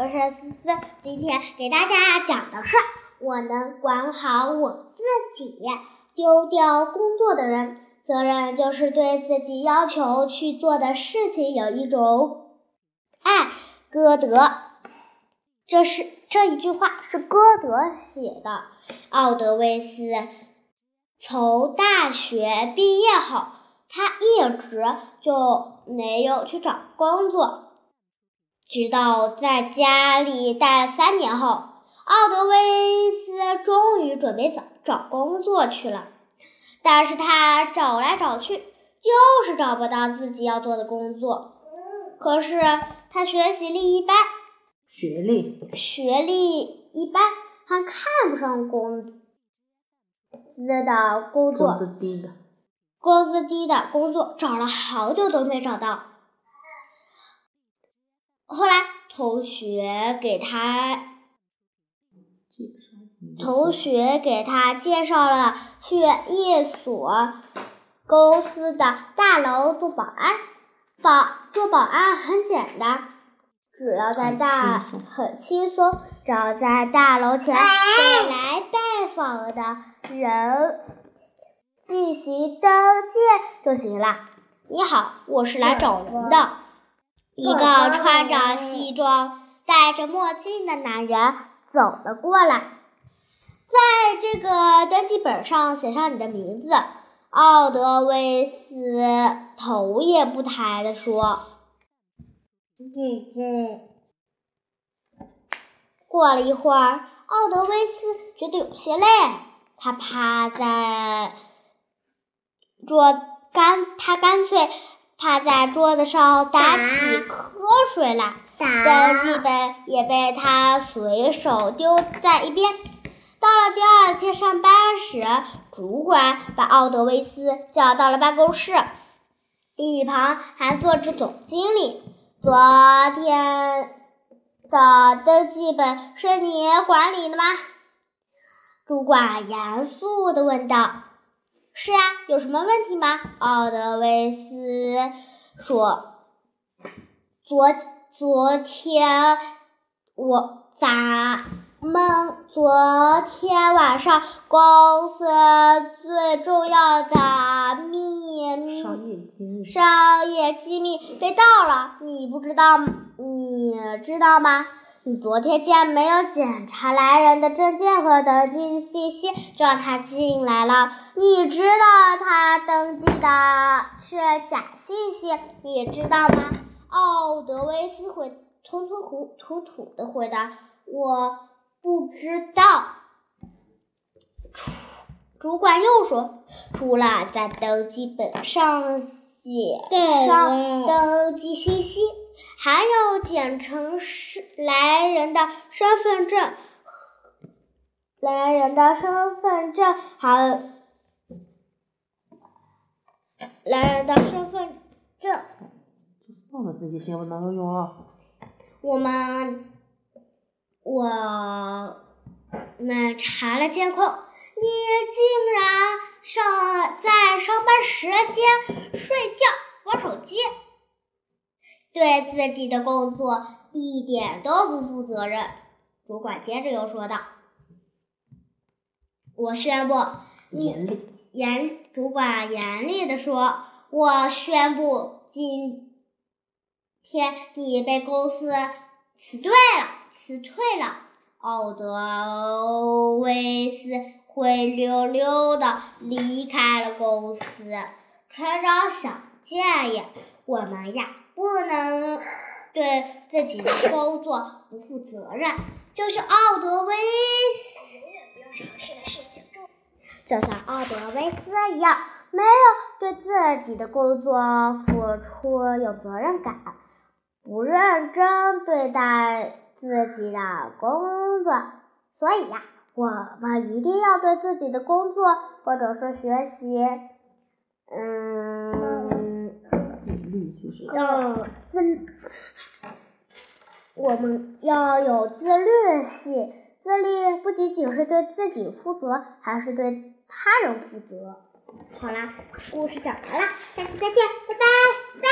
我是思思，今天给大家讲的是我能管好我自己。丢掉工作的人，责任就是对自己要求去做的事情有一种爱。歌德，这是这一句话是歌德写的。奥德维斯从大学毕业后，他一直就没有去找工作。直到在家里待了三年后，奥德威斯终于准备找找工作去了。但是他找来找去，就是找不到自己要做的工作。可是他学习力一般，学历学历一般，还看不上工资的工作，工资低的，工资低的工作找了好久都没找到。后来，同学给他同学给他介绍了去一所公司的大楼做保安。保做保安很简单，只要在大很轻松，只要在大楼前对来拜访的人进行登记就行了。你好，我是来找人的。一个穿着西装、戴着墨镜的男人走了过来，在这个登记本上写上你的名字。奥德威斯头也不抬地说：“姐姐。”过了一会儿，奥德威斯觉得有些累，他趴在桌干，他干脆。趴在桌子上打起瞌睡来，登记本也被他随手丢在一边。到了第二天上班时，主管把奥德维斯叫到了办公室，一旁还坐着总经理。昨天的登记本是你管理的吗？主管严肃地问道。是啊，有什么问题吗？奥德维斯说：“昨昨天我咱们昨天晚上公司最重要的秘密商业机密商业机密被盗了，你不知道？你知道吗？”你昨天竟然没有检查来人的证件和登记信息，就让他进来了。你知道他登记的是假信息，你知道吗？奥德威斯回吞吞糊吐吐的回答：“我不知道。”主主管又说：“除了在登记本上写上登记信息。”还有简成是来人的身份证，来人的身份证，还来人的身份证。就算了这些新闻哪有用啊？我们我们查了监控，你竟然上在上班时间睡觉玩手机。对自己的工作一点都不负责任，主管接着又说道：“我宣布，严严主管严厉的说，我宣布今天你被公司辞退了，辞退了。”奥德威斯灰溜溜的离开了公司。船长想建议我们呀。不能对自己的工作不负责任，就是奥德威斯，就像奥德威斯一样，没有对自己的工作付出有责任感，不认真对待自己的工作。所以呀，我们一定要对自己的工作或者说学习，嗯。要自，我们要有自律性。自律不仅仅是对自己负责，还是对他人负责。好啦，故事讲完了，下次再见，拜拜。